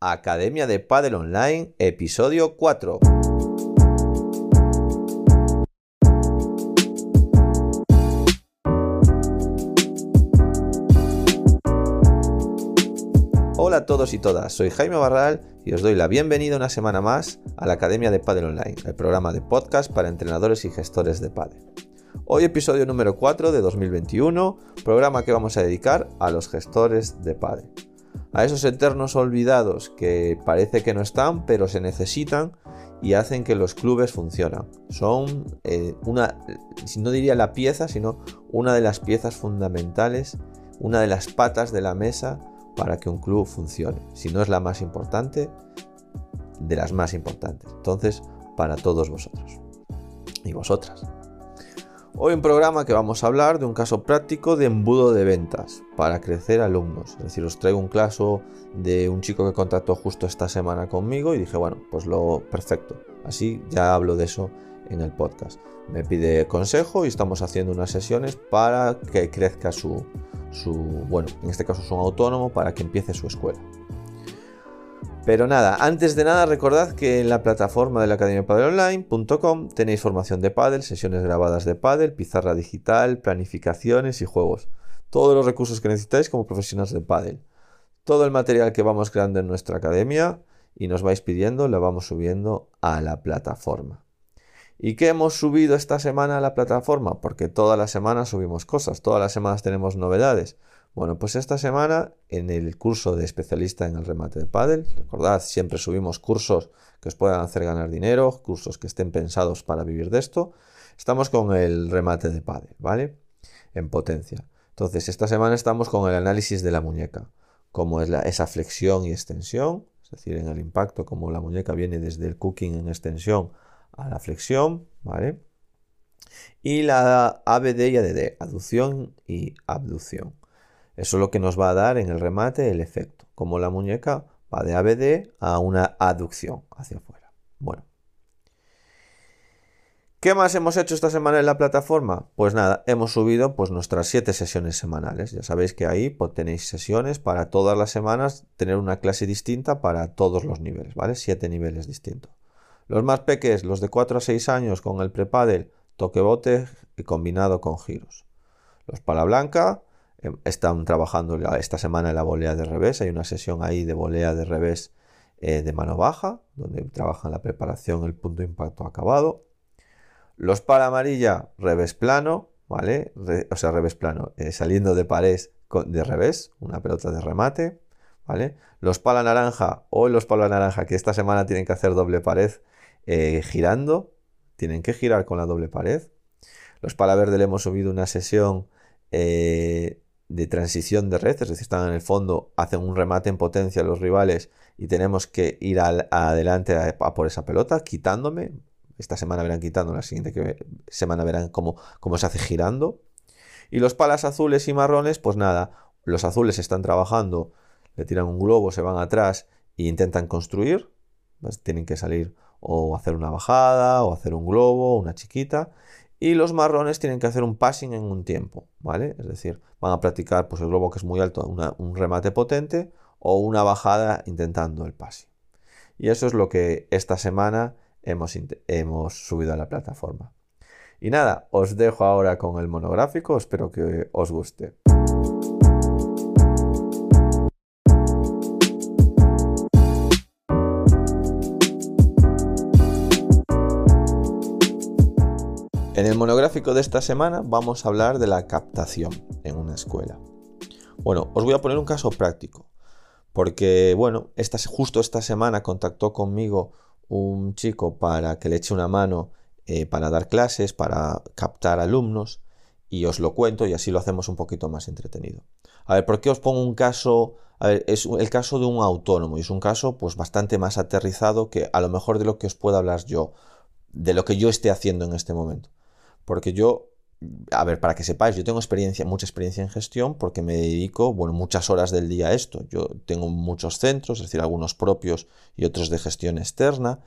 Academia de Padel Online, episodio 4. Hola a todos y todas, soy Jaime Barral y os doy la bienvenida una semana más a la Academia de Padel Online, el programa de podcast para entrenadores y gestores de padel. Hoy episodio número 4 de 2021, programa que vamos a dedicar a los gestores de padre. A esos eternos olvidados que parece que no están, pero se necesitan y hacen que los clubes funcionen. Son eh, una, no diría la pieza, sino una de las piezas fundamentales, una de las patas de la mesa para que un club funcione. Si no es la más importante, de las más importantes. Entonces, para todos vosotros y vosotras. Hoy un programa que vamos a hablar de un caso práctico de embudo de ventas para crecer alumnos. Es decir, os traigo un caso de un chico que contactó justo esta semana conmigo y dije, bueno, pues lo perfecto. Así ya hablo de eso en el podcast. Me pide consejo y estamos haciendo unas sesiones para que crezca su, su bueno, en este caso es un autónomo, para que empiece su escuela. Pero nada, antes de nada recordad que en la plataforma de la Academia Online.com tenéis formación de pádel, sesiones grabadas de pádel, pizarra digital, planificaciones y juegos. Todos los recursos que necesitáis como profesionales de pádel. Todo el material que vamos creando en nuestra academia y nos vais pidiendo lo vamos subiendo a la plataforma. ¿Y qué hemos subido esta semana a la plataforma? Porque todas las semanas subimos cosas, todas las semanas tenemos novedades. Bueno, pues esta semana en el curso de especialista en el remate de pádel, recordad, siempre subimos cursos que os puedan hacer ganar dinero, cursos que estén pensados para vivir de esto. Estamos con el remate de pádel, ¿vale? En potencia. Entonces, esta semana estamos con el análisis de la muñeca, cómo es esa flexión y extensión, es decir, en el impacto, cómo la muñeca viene desde el cooking en extensión a la flexión, ¿vale? Y la ABD y ADD, aducción y abducción. Eso es lo que nos va a dar en el remate el efecto, como la muñeca va de ABD a una aducción hacia afuera. Bueno. ¿Qué más hemos hecho esta semana en la plataforma? Pues nada, hemos subido pues nuestras siete sesiones semanales. Ya sabéis que ahí pues, tenéis sesiones para todas las semanas, tener una clase distinta para todos los niveles, ¿vale? Siete niveles distintos. Los más pequeños, los de 4 a 6 años con el prepadel, toque bote y combinado con giros. Los pala blanca, están trabajando esta semana en la volea de revés. Hay una sesión ahí de volea de revés eh, de mano baja, donde trabajan la preparación, el punto de impacto acabado. Los para amarilla, revés plano, ¿vale? o sea, revés plano, eh, saliendo de pared de revés, una pelota de remate, ¿vale? Los pala naranja, o los pala naranja, que esta semana tienen que hacer doble pared eh, girando, tienen que girar con la doble pared. Los pala verde le hemos subido una sesión de transición de red, es decir, están en el fondo, hacen un remate en potencia los rivales y tenemos que ir adelante a, por esa pelota, quitándome. Esta semana verán quitando, la siguiente semana verán cómo, cómo se hace girando. Y los palas azules y marrones, pues nada, los azules están trabajando, le tiran un globo, se van atrás e intentan construir. Tienen que salir o hacer una bajada, o hacer un globo, una chiquita y los marrones tienen que hacer un passing en un tiempo, ¿vale? Es decir, van a practicar pues, el globo que es muy alto, un remate potente o una bajada intentando el passing. Y eso es lo que esta semana hemos, hemos subido a la plataforma. Y nada, os dejo ahora con el monográfico, espero que os guste. En el monográfico de esta semana vamos a hablar de la captación en una escuela. Bueno, os voy a poner un caso práctico, porque bueno, justo esta semana contactó conmigo un chico para que le eche una mano eh, para dar clases, para captar alumnos, y os lo cuento y así lo hacemos un poquito más entretenido. A ver, ¿por qué os pongo un caso? A ver, es el caso de un autónomo y es un caso pues bastante más aterrizado que a lo mejor de lo que os puedo hablar yo, de lo que yo esté haciendo en este momento. Porque yo, a ver, para que sepáis, yo tengo experiencia, mucha experiencia en gestión porque me dedico, bueno, muchas horas del día a esto. Yo tengo muchos centros, es decir, algunos propios y otros de gestión externa.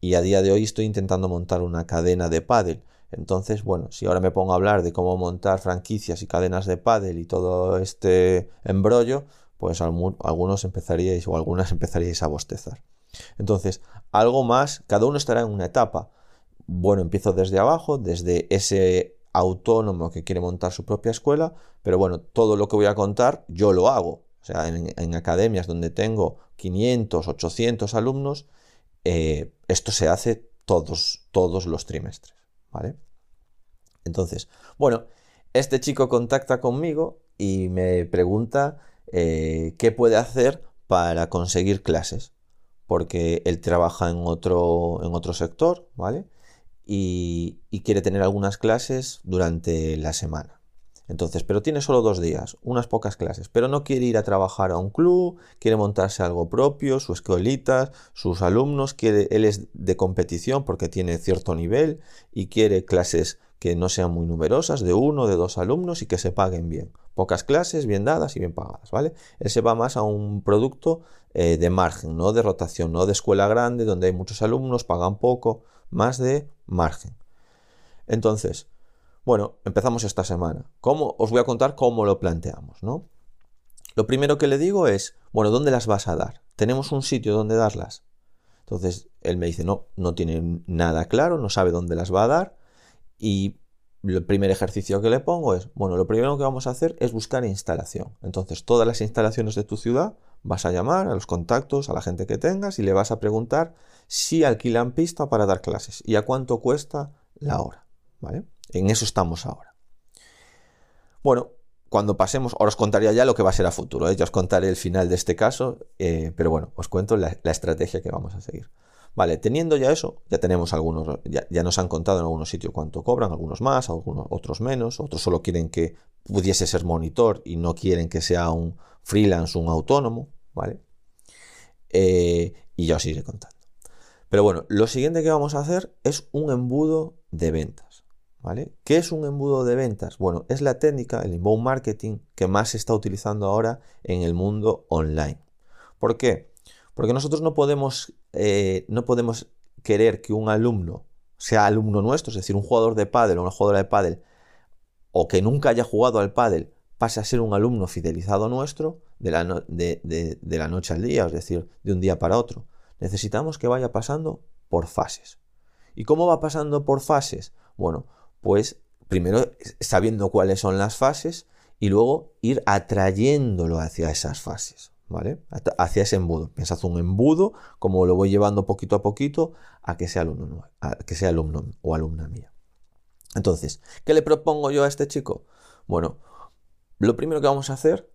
Y a día de hoy estoy intentando montar una cadena de pádel. Entonces, bueno, si ahora me pongo a hablar de cómo montar franquicias y cadenas de pádel y todo este embrollo, pues algunos empezaríais o algunas empezaríais a bostezar. Entonces, algo más, cada uno estará en una etapa. Bueno, empiezo desde abajo, desde ese autónomo que quiere montar su propia escuela, pero bueno, todo lo que voy a contar yo lo hago. O sea, en, academias donde tengo 500, 800 alumnos, eh, esto se hace todos, todos los trimestres, ¿vale? Entonces, bueno, este chico contacta conmigo y me pregunta eh, qué puede hacer para conseguir clases, porque él trabaja en otro, en otro sector, ¿vale? Y quiere tener algunas clases durante la semana. Entonces, pero tiene solo dos días, unas pocas clases, pero no quiere ir a trabajar a un club, quiere montarse algo propio, sus escuelitas, sus alumnos, quiere, él es de competición porque tiene cierto nivel y quiere clases que no sean muy numerosas, de uno, de dos alumnos y que se paguen bien. Pocas clases, bien dadas y bien pagadas, ¿vale? Él se va más a un producto eh, de margen, no de rotación, no de escuela grande donde hay muchos alumnos, pagan poco, más de margen. Entonces, bueno, empezamos esta semana. ¿Cómo? Os voy a contar cómo lo planteamos, ¿no? Lo primero que le digo es, bueno, ¿dónde las vas a dar? ¿Tenemos un sitio donde darlas? Entonces él me dice, no, no tiene nada claro, no sabe dónde las va a dar. Y el primer ejercicio que le pongo es, bueno, lo primero que vamos a hacer es buscar instalación. Entonces, todas las instalaciones de tu ciudad vas a llamar a los contactos, a la gente que tengas y le vas a preguntar si alquilan pista para dar clases y a cuánto cuesta la hora, ¿vale? En eso estamos ahora. Bueno, cuando pasemos, ahora os contaría ya lo que va a ser a futuro, ¿eh? ya os contaré el final de este caso, eh, pero bueno, os cuento la, estrategia que vamos a seguir. Vale, teniendo ya eso, ya tenemos algunos, ya, nos han contado en algunos sitios cuánto cobran, algunos más, algunos, otros menos, otros solo quieren que pudiese ser monitor y no quieren que sea un freelance, un autónomo, ¿vale? Eh, y ya os iré contando. Pero bueno, lo siguiente que vamos a hacer es un embudo de ventas. ¿Qué es un embudo de ventas? Bueno, es la técnica, el inbound marketing, que más se está utilizando ahora en el mundo online. ¿Por qué? Porque nosotros no podemos, eh, no podemos querer que un alumno sea alumno nuestro, es decir, un jugador de pádel o una jugadora de pádel, o que nunca haya jugado al pádel, pase a ser un alumno fidelizado nuestro de la, de la noche al día, es decir, de un día para otro. Necesitamos que vaya pasando por fases. ¿Y cómo va pasando por fases? Bueno, pues primero sabiendo cuáles son las fases y luego ir atrayéndolo hacia esas fases, ¿vale? Hacia ese embudo. Pensad un embudo, como lo voy llevando poquito a poquito a que sea alumno, que sea alumno o alumna mía. Entonces, ¿qué le propongo yo a este chico? Bueno, lo primero que vamos a hacer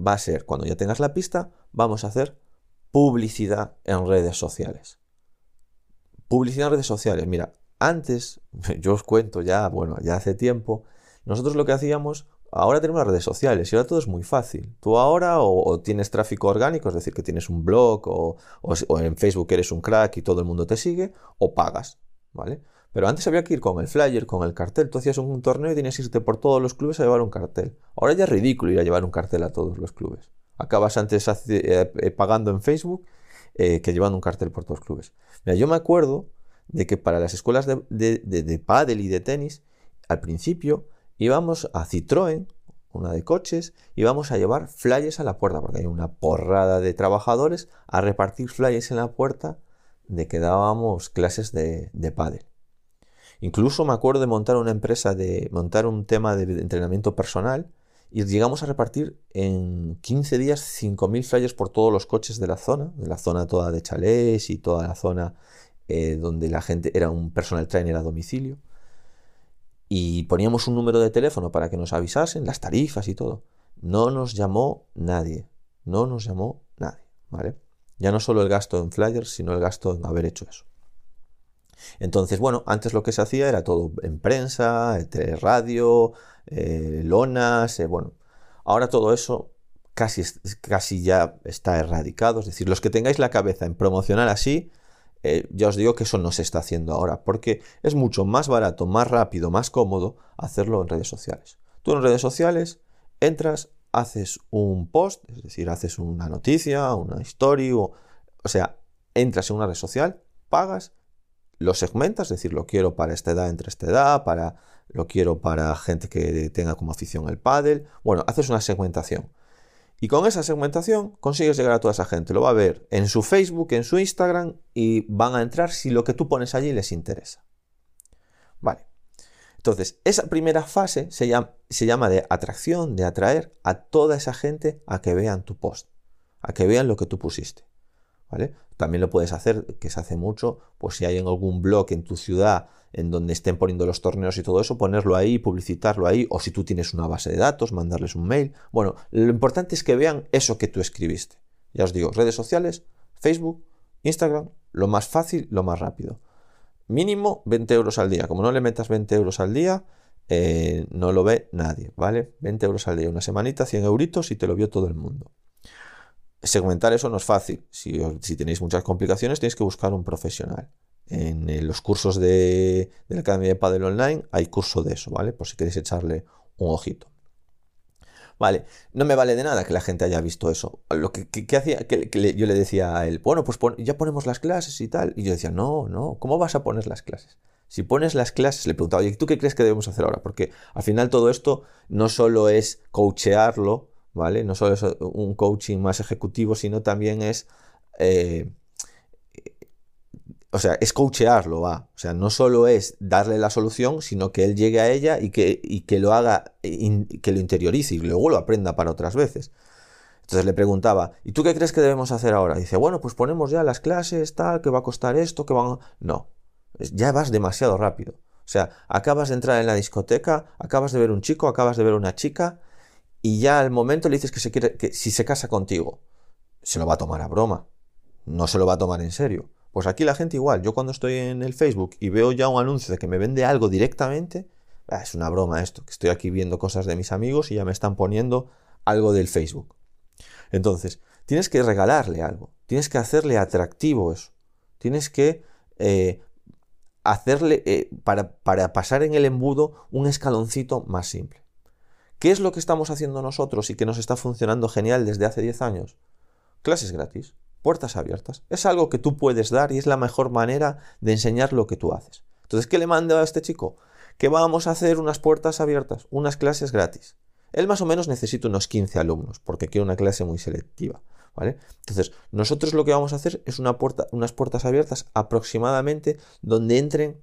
va a ser, cuando ya tengas la pista, vamos a hacer publicidad en redes sociales. Publicidad en redes sociales. Mira, antes, yo os cuento ya, bueno, ya hace tiempo, nosotros lo que hacíamos, ahora tenemos las redes sociales y ahora todo es muy fácil. Tú ahora o, tienes tráfico orgánico, es decir, que tienes un blog o, en Facebook eres un crack y todo el mundo te sigue, o pagas, ¿vale? Pero antes había que ir con el flyer, con el cartel. Tú hacías un, torneo y tenías que irte por todos los clubes a llevar un cartel. Ahora ya es ridículo ir a llevar un cartel a todos los clubes. Acabas antes eh, eh, pagando en Facebook eh, que llevando un cartel por todos los clubes. Mira, yo me acuerdo de que para las escuelas de, de, pádel y de tenis, al principio íbamos a Citroën, una de coches, íbamos a llevar flyers a la puerta, porque hay una porrada de trabajadores a repartir flyers en la puerta de que dábamos clases de, de pádel. Incluso me acuerdo de montar una empresa, de montar un tema de entrenamiento personal y llegamos a repartir en 15 días 5.000 flyers por todos los coches de la zona, de la zona toda de chalés y toda la zona eh, donde la gente era un personal trainer a domicilio. Y poníamos un número de teléfono para que nos avisasen, las tarifas y todo. No nos llamó nadie. No nos llamó nadie. ¿Vale? Ya no solo el gasto en flyers, sino el gasto en haber hecho eso. Entonces, bueno, antes lo que se hacía era todo en prensa, radio, eh, lonas, eh, bueno. Ahora todo eso casi, casi ya está erradicado. Es decir, los que tengáis la cabeza en promocionar así, eh, ya os digo que eso no se está haciendo ahora, porque es mucho más barato, más rápido, más cómodo hacerlo en redes sociales. Tú en redes sociales entras, haces un post, es decir, haces una noticia, una historia, o, o sea, entras en una red social, pagas, lo segmentas, es decir, lo quiero para esta edad, entre esta edad, para, lo quiero para gente que tenga como afición el pádel. Bueno, haces una segmentación. Y con esa segmentación consigues llegar a toda esa gente. Lo va a ver en su Facebook, en su Instagram y van a entrar si lo que tú pones allí les interesa. Vale. Entonces, esa primera fase se llama, se llama de atracción, de atraer a toda esa gente a que vean tu post, a que vean lo que tú pusiste. ¿Vale? También lo puedes hacer, que se hace mucho, pues si hay en algún blog en tu ciudad en donde estén poniendo los torneos y todo eso, ponerlo ahí, publicitarlo ahí, o si tú tienes una base de datos, mandarles un mail. Bueno, lo importante es que vean eso que tú escribiste. Ya os digo, redes sociales, Facebook, Instagram, lo más fácil, lo más rápido. Mínimo 20 euros al día. Como no le metas 20 euros al día, eh, no lo ve nadie, ¿vale? 20 euros al día, una semanita, 100 euritos y te lo vio todo el mundo. Segmentar eso no es fácil. Si, si tenéis muchas complicaciones, tenéis que buscar un profesional en eh, los cursos de, la Academia de Padel Online hay curso de eso, ¿vale? Por si queréis echarle un ojito. Vale, no me vale de nada que la gente haya visto eso. Lo que, hacía, yo le decía a él, bueno, pues ya ponemos las clases y tal. Y yo decía, no, no, ¿cómo vas a poner las clases? Si pones las clases, le preguntaba, oye, ¿tú qué crees que debemos hacer ahora? Porque al final todo esto no solo es coachearlo, ¿vale? No solo es un coaching más ejecutivo, sino también es eh, o sea, es coachearlo, va. O sea, no solo es darle la solución, sino que él llegue a ella y que, que lo haga, que lo interiorice y luego lo aprenda para otras veces. Entonces le preguntaba, ¿y tú qué crees que debemos hacer ahora? dice, bueno, pues ponemos ya las clases, tal, que va a costar esto, que van... No, ya vas demasiado rápido. O sea, acabas de entrar en la discoteca, acabas de ver un chico, acabas de ver una chica, y ya al momento le dices que, se quiere, que si se casa contigo, se lo va a tomar a broma. No se lo va a tomar en serio. Pues aquí la gente igual, yo cuando estoy en el Facebook y veo ya un anuncio de que me vende algo directamente, ah, es una broma esto, que estoy aquí viendo cosas de mis amigos y ya me están poniendo algo del Facebook. Entonces, tienes que regalarle algo, tienes que hacerle atractivo eso, tienes que eh, hacerle, eh, para, para pasar en el embudo, un escaloncito más simple. ¿Qué es lo que estamos haciendo nosotros y que nos está funcionando genial desde hace 10 años? Clases gratis puertas abiertas. Es algo que tú puedes dar y es la mejor manera de enseñar lo que tú haces. Entonces, ¿qué le mando a este chico? Que vamos a hacer unas puertas abiertas, unas clases gratis. Él más o menos necesita unos 15 alumnos, porque quiere una clase muy selectiva. ¿vale? Entonces, nosotros lo que vamos a hacer es una puerta, unas puertas abiertas aproximadamente donde entren,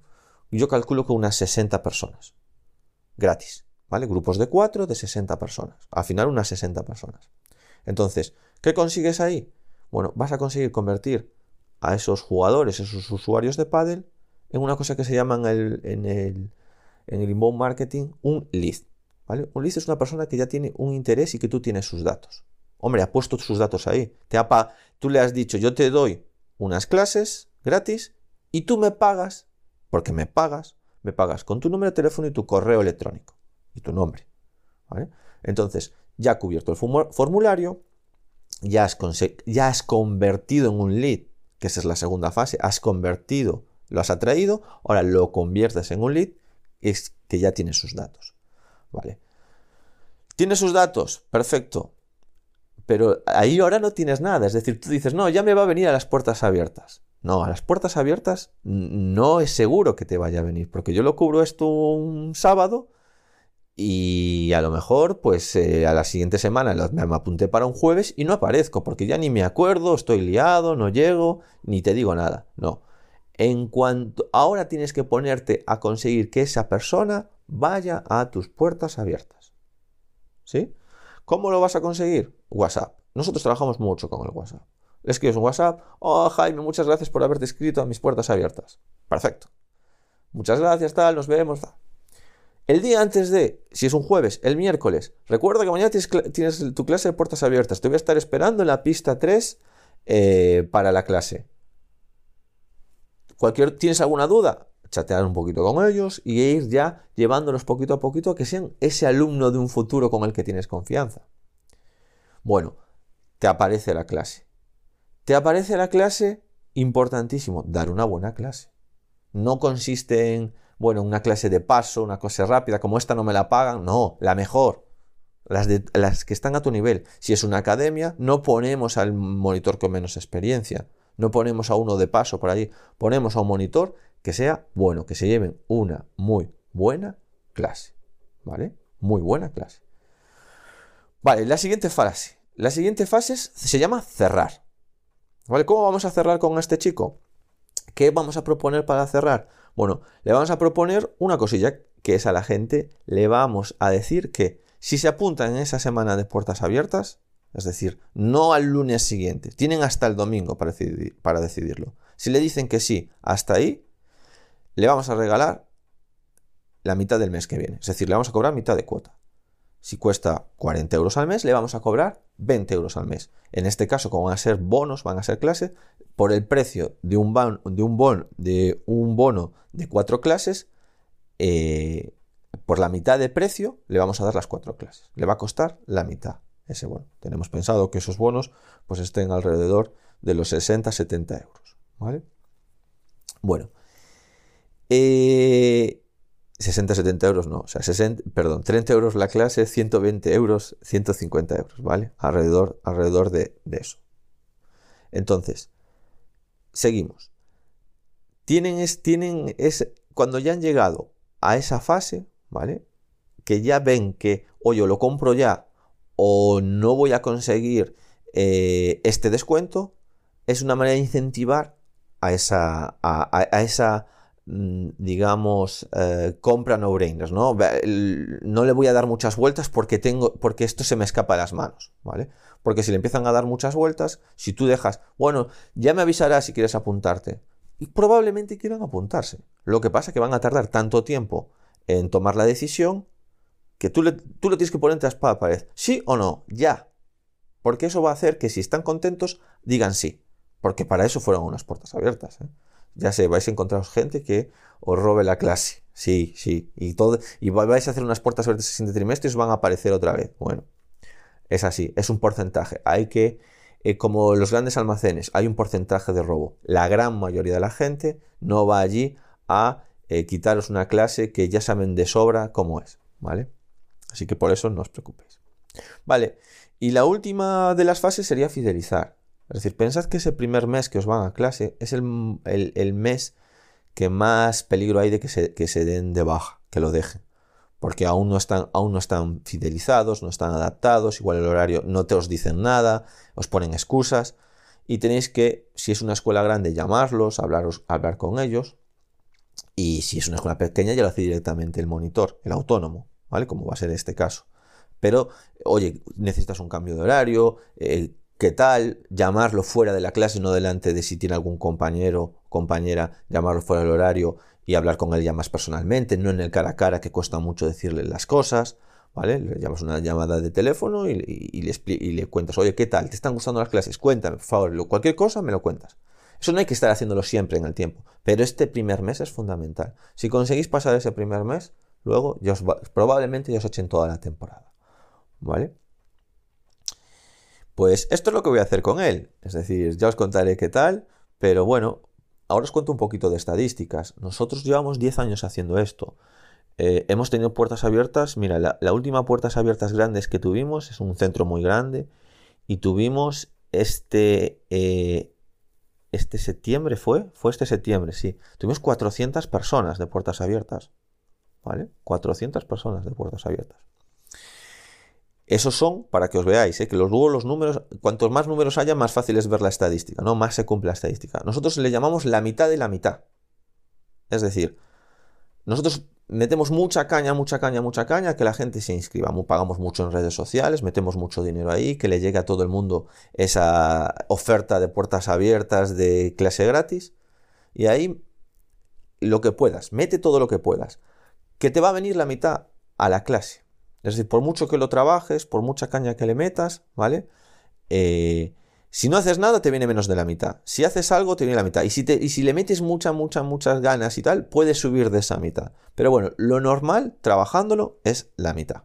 yo calculo que unas 60 personas. Gratis. ¿Vale? Grupos de 4, de 60 personas. Al final, unas 60 personas. Entonces, ¿qué consigues ahí? Bueno, vas a conseguir convertir a esos jugadores, esos usuarios de paddle, en una cosa que se llama en el, en el, en el inbound marketing un lead. Un lead es una persona que ya tiene un interés y que tú tienes sus datos. Hombre, ha puesto sus datos ahí. Te tú le has dicho, yo te doy unas clases gratis y tú me pagas, porque me pagas, me pagas con tu número de teléfono y tu correo electrónico y tu nombre. ¿vale? Entonces, ya ha cubierto el formulario, ya has, convertido en un lead, que esa es la segunda fase, has convertido, lo has atraído, ahora lo conviertes en un lead, es que ya tiene sus datos. ¿Vale? ¿Tienes sus datos? Perfecto. Pero ahí ahora no tienes nada. Es decir, tú dices, no, ya me va a venir a las puertas abiertas. No, a las puertas abiertas no es seguro que te vaya a venir, porque yo lo cubro esto un sábado y a lo mejor, pues eh, a la siguiente semana me apunté para un jueves y no aparezco, porque ya ni me acuerdo, estoy liado, no llego, ni te digo nada. No. En cuanto ahora tienes que ponerte a conseguir que esa persona vaya a tus puertas abiertas. ¿Sí? ¿Cómo lo vas a conseguir? WhatsApp. Nosotros trabajamos mucho con el WhatsApp. Le escribes un WhatsApp. Oh, Jaime, muchas gracias por haberte escrito a mis puertas abiertas. Perfecto. Muchas gracias, tal, nos vemos. El día antes de, si es un jueves, el miércoles, recuerda que mañana tienes, tu clase de puertas abiertas. Te voy a estar esperando en la pista 3 eh, para la clase. Cualquier, ¿Tienes alguna duda? Chatear un poquito con ellos y ir ya llevándolos poquito a poquito a que sean ese alumno de un futuro con el que tienes confianza. Bueno, te aparece la clase. Te aparece la clase, importantísimo, dar una buena clase. No consiste en bueno, una clase de paso, una cosa rápida, como esta no me la pagan, no, la mejor. Las, que están a tu nivel. Si es una academia, no ponemos al monitor con menos experiencia, no ponemos a uno de paso por allí, ponemos a un monitor que sea bueno, que se lleven una muy buena clase. ¿Vale? Muy buena clase. Vale, la siguiente frase. La siguiente fase se llama cerrar. ¿Vale? ¿Cómo vamos a cerrar con este chico? ¿Qué vamos a proponer para cerrar? Bueno, le vamos a proponer una cosilla, que es a la gente, le vamos a decir que si se apuntan en esa semana de puertas abiertas, es decir, no al lunes siguiente, tienen hasta el domingo para, para decidirlo. Si le dicen que sí, hasta ahí, le vamos a regalar la mitad del mes que viene. Es decir, le vamos a cobrar mitad de cuota. Si cuesta 40 euros al mes, le vamos a cobrar 20 euros al mes. En este caso, como van a ser bonos, van a ser clases, por el precio de un, de un, bono de cuatro clases, eh, por la mitad de precio le vamos a dar las cuatro clases. Le va a costar la mitad ese bono. Tenemos pensado que esos bonos pues estén alrededor de los 60-70 euros. ¿vale? Bueno, eh, 60-70 euros no, o sea, 60, perdón, 30 euros la clase, 120 euros, 150 euros, ¿vale? Alrededor, alrededor de, eso. Entonces, seguimos. Tienen, es, tienen es, cuando ya han llegado a esa fase, ¿vale? Que ya ven que, o yo lo compro ya, o no voy a conseguir eh, este descuento, es una manera de incentivar a esa, a esa digamos, eh, compra no-brainers, ¿no? No le voy a dar muchas vueltas porque, tengo, porque esto se me escapa de las manos, ¿vale? Porque si le empiezan a dar muchas vueltas, si tú dejas, bueno, ya me avisarás si quieres apuntarte. Y probablemente quieran apuntarse. Lo que pasa es que van a tardar tanto tiempo en tomar la decisión que tú, le, tú lo tienes que poner entre espada pared. ¿Sí o no? Ya. Porque eso va a hacer que si están contentos, digan sí. Porque para eso fueron unas puertas abiertas. ¿eh? Ya sé, vais a encontraros gente que os robe la clase. Sí, sí. Y, todo, y vais a hacer unas puertas abiertas el siguiente trimestre y os van a aparecer otra vez. Bueno, es así, es un porcentaje. Hay que, eh, como los grandes almacenes, hay un porcentaje de robo. La gran mayoría de la gente no va allí a eh, quitaros una clase que ya saben de sobra cómo es. ¿Vale? Así que por eso no os preocupéis. Vale, y la última de las fases sería fidelizar. Es decir, pensad que ese primer mes que os van a clase es el, mes que más peligro hay de que se, que se, den de baja, que lo dejen. Porque aún no, están, aún no están fidelizados, no están adaptados, igual el horario no te os dicen nada, os ponen excusas. Y tenéis que, si es una escuela grande, llamarlos, hablaros, hablar con ellos. Y si es una escuela pequeña, ya lo hace directamente el monitor, el autónomo, ¿vale? Como va a ser este caso. Pero, oye, necesitas un cambio de horario, eh, ¿Qué tal? Llamarlo fuera de la clase, no delante de si tiene algún compañero, compañera, llamarlo fuera del horario y hablar con él ya más personalmente, no en el cara a cara que cuesta mucho decirle las cosas, ¿vale? Le llamas una llamada de teléfono y, le, y le cuentas, oye, ¿qué tal? ¿Te están gustando las clases? Cuéntame, por favor, cualquier cosa me lo cuentas. Eso no hay que estar haciéndolo siempre en el tiempo, pero este primer mes es fundamental. Si conseguís pasar ese primer mes, luego ya probablemente ya os echen toda la temporada, ¿vale? Pues esto es lo que voy a hacer con él. Es decir, ya os contaré qué tal, pero bueno, ahora os cuento un poquito de estadísticas. Nosotros llevamos 10 años haciendo esto. Eh, hemos tenido puertas abiertas. Mira, la, última puertas abiertas grandes que tuvimos es un centro muy grande y tuvimos este, eh, este septiembre, ¿fue? Fue este septiembre, sí. Tuvimos 400 personas de puertas abiertas. ¿Vale? 400 personas de puertas abiertas. Esos son, para que os veáis, ¿eh? que luego los números, cuantos más números haya, más fácil es ver la estadística, ¿no? Más se cumple la estadística. Nosotros le llamamos la mitad de la mitad. Es decir, nosotros metemos mucha caña, mucha caña, mucha caña, que la gente se inscriba. Pagamos mucho en redes sociales, metemos mucho dinero ahí, que le llegue a todo el mundo esa oferta de puertas abiertas de clase gratis. Y ahí lo que puedas, mete todo lo que puedas. Que te va a venir la mitad a la clase. Es decir, por mucho que lo trabajes, por mucha caña que le metas, ¿vale? Eh, si no haces nada, te viene menos de la mitad. Si haces algo, te viene la mitad. Y si, te, y si le metes muchas, muchas, muchas ganas y tal, puedes subir de esa mitad. Pero bueno, lo normal, trabajándolo, es la mitad.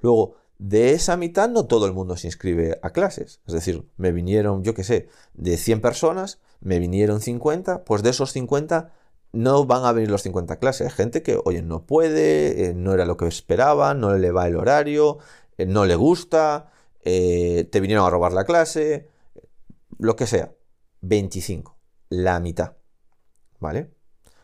Luego, de esa mitad no todo el mundo se inscribe a clases. Es decir, me vinieron, yo qué sé, de 100 personas, me vinieron 50, pues de esos 50 no van a venir los 50 clases. Hay gente que, oye, no puede, eh, no era lo que esperaba, no le va el horario, eh, no le gusta, eh, te vinieron a robar la clase, lo que sea. 25, la mitad. ¿Vale?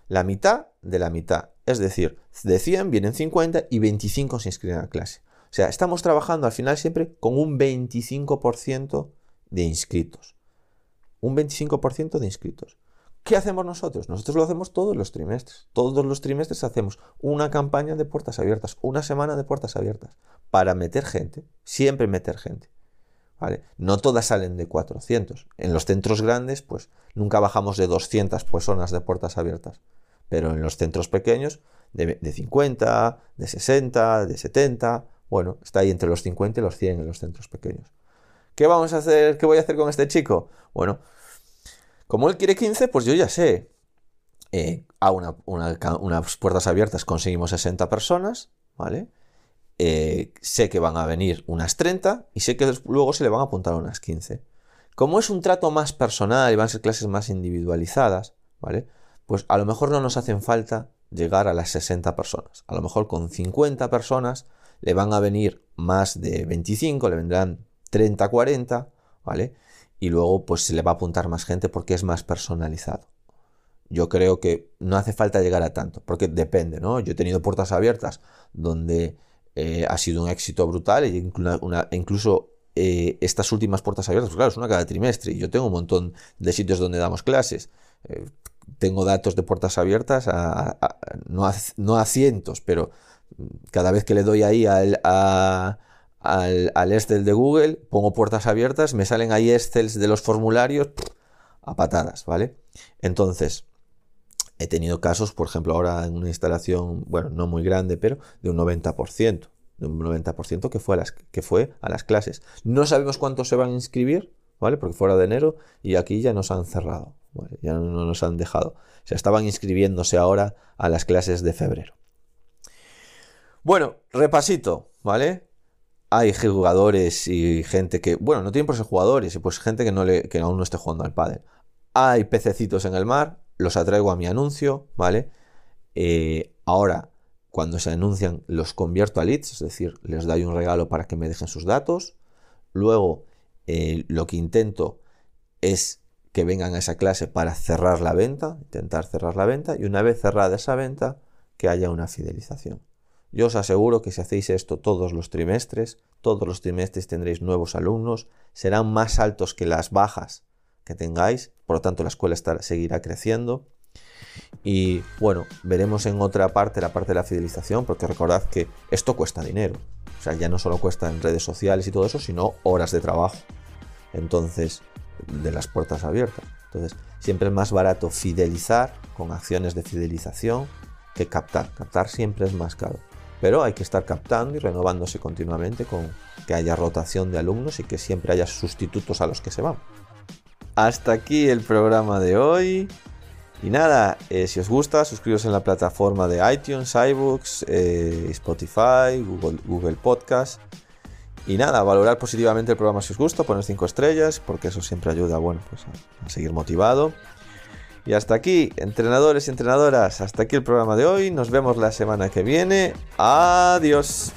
La mitad de la mitad. Es decir, de 100 vienen 50 y 25 se inscriben a la clase. O sea, estamos trabajando al final siempre con un 25% de inscritos. Un 25% de inscritos. ¿Qué hacemos nosotros? Nosotros lo hacemos todos los trimestres. Todos los trimestres hacemos una campaña de puertas abiertas, una semana de puertas abiertas, para meter gente, siempre meter gente. ¿vale? No todas salen de 400. En los centros grandes, pues nunca bajamos de 200 personas de puertas abiertas. Pero en los centros pequeños, de, de 50, de 60, de 70, bueno, está ahí entre los 50 y los 100 en los centros pequeños. ¿Qué vamos a hacer? ¿Qué voy a hacer con este chico? Bueno, como él quiere 15, pues yo ya sé. Eh, a unas puertas abiertas conseguimos 60 personas, ¿vale? Eh, sé que van a venir unas 30 y sé que luego se le van a apuntar unas 15. Como es un trato más personal y van a ser clases más individualizadas, ¿vale? Pues a lo mejor no nos hacen falta llegar a las 60 personas. A lo mejor con 50 personas le van a venir más de 25, le vendrán 30, 40, ¿vale? Y luego pues se le va a apuntar más gente porque es más personalizado. Yo creo que no hace falta llegar a tanto, porque depende, ¿no? Yo he tenido puertas abiertas donde eh, ha sido un éxito brutal e incluso eh, estas últimas puertas abiertas, pues claro, es una cada trimestre y yo tengo un montón de sitios donde damos clases. Eh, tengo datos de puertas abiertas, no, a, cientos, pero cada vez que le doy ahí al, al, Excel de Google, pongo puertas abiertas, me salen ahí Excels de los formularios a patadas, ¿vale? Entonces, he tenido casos, por ejemplo, ahora en una instalación, bueno, no muy grande, pero de un 90%, de un 90% que fue, a las, que fue a las clases. No sabemos cuántos se van a inscribir, ¿vale? Porque fuera de enero y aquí ya nos han cerrado, Ya no nos han dejado. O sea, estaban inscribiéndose ahora a las clases de febrero. Bueno, repasito, ¿vale? Hay jugadores y gente que, bueno, no tienen por ser jugadores, y pues gente que, no le, que aún no esté jugando al pádel. Hay pececitos en el mar, los atraigo a mi anuncio, ¿vale? Eh, ahora, cuando se anuncian, los convierto a leads, es decir, les doy un regalo para que me dejen sus datos. Luego, eh, lo que intento es que vengan a esa clase para cerrar la venta, intentar cerrar la venta, y una vez cerrada esa venta, que haya una fidelización. Yo os aseguro que si hacéis esto todos los trimestres, todos los trimestres tendréis nuevos alumnos, serán más altos que las bajas que tengáis, por lo tanto la escuela seguirá creciendo. Y bueno, veremos en otra parte la parte de la fidelización, porque recordad que esto cuesta dinero. O sea, ya no solo cuesta en redes sociales y todo eso, sino horas de trabajo. Entonces, de las puertas abiertas. Entonces, siempre es más barato fidelizar con acciones de fidelización que captar. Captar siempre es más caro pero hay que estar captando y renovándose continuamente con que haya rotación de alumnos y que siempre haya sustitutos a los que se van. Hasta aquí el programa de hoy. Y nada, eh, si os gusta, suscribiros en la plataforma de iTunes, iBooks, eh, Spotify, Google, Google Podcast. Y nada, valorar positivamente el programa si os gusta, poner 5 estrellas, porque eso siempre ayuda bueno, pues a seguir motivado. Y hasta aquí, entrenadores y entrenadoras, hasta aquí el programa de hoy. Nos vemos la semana que viene. Adiós.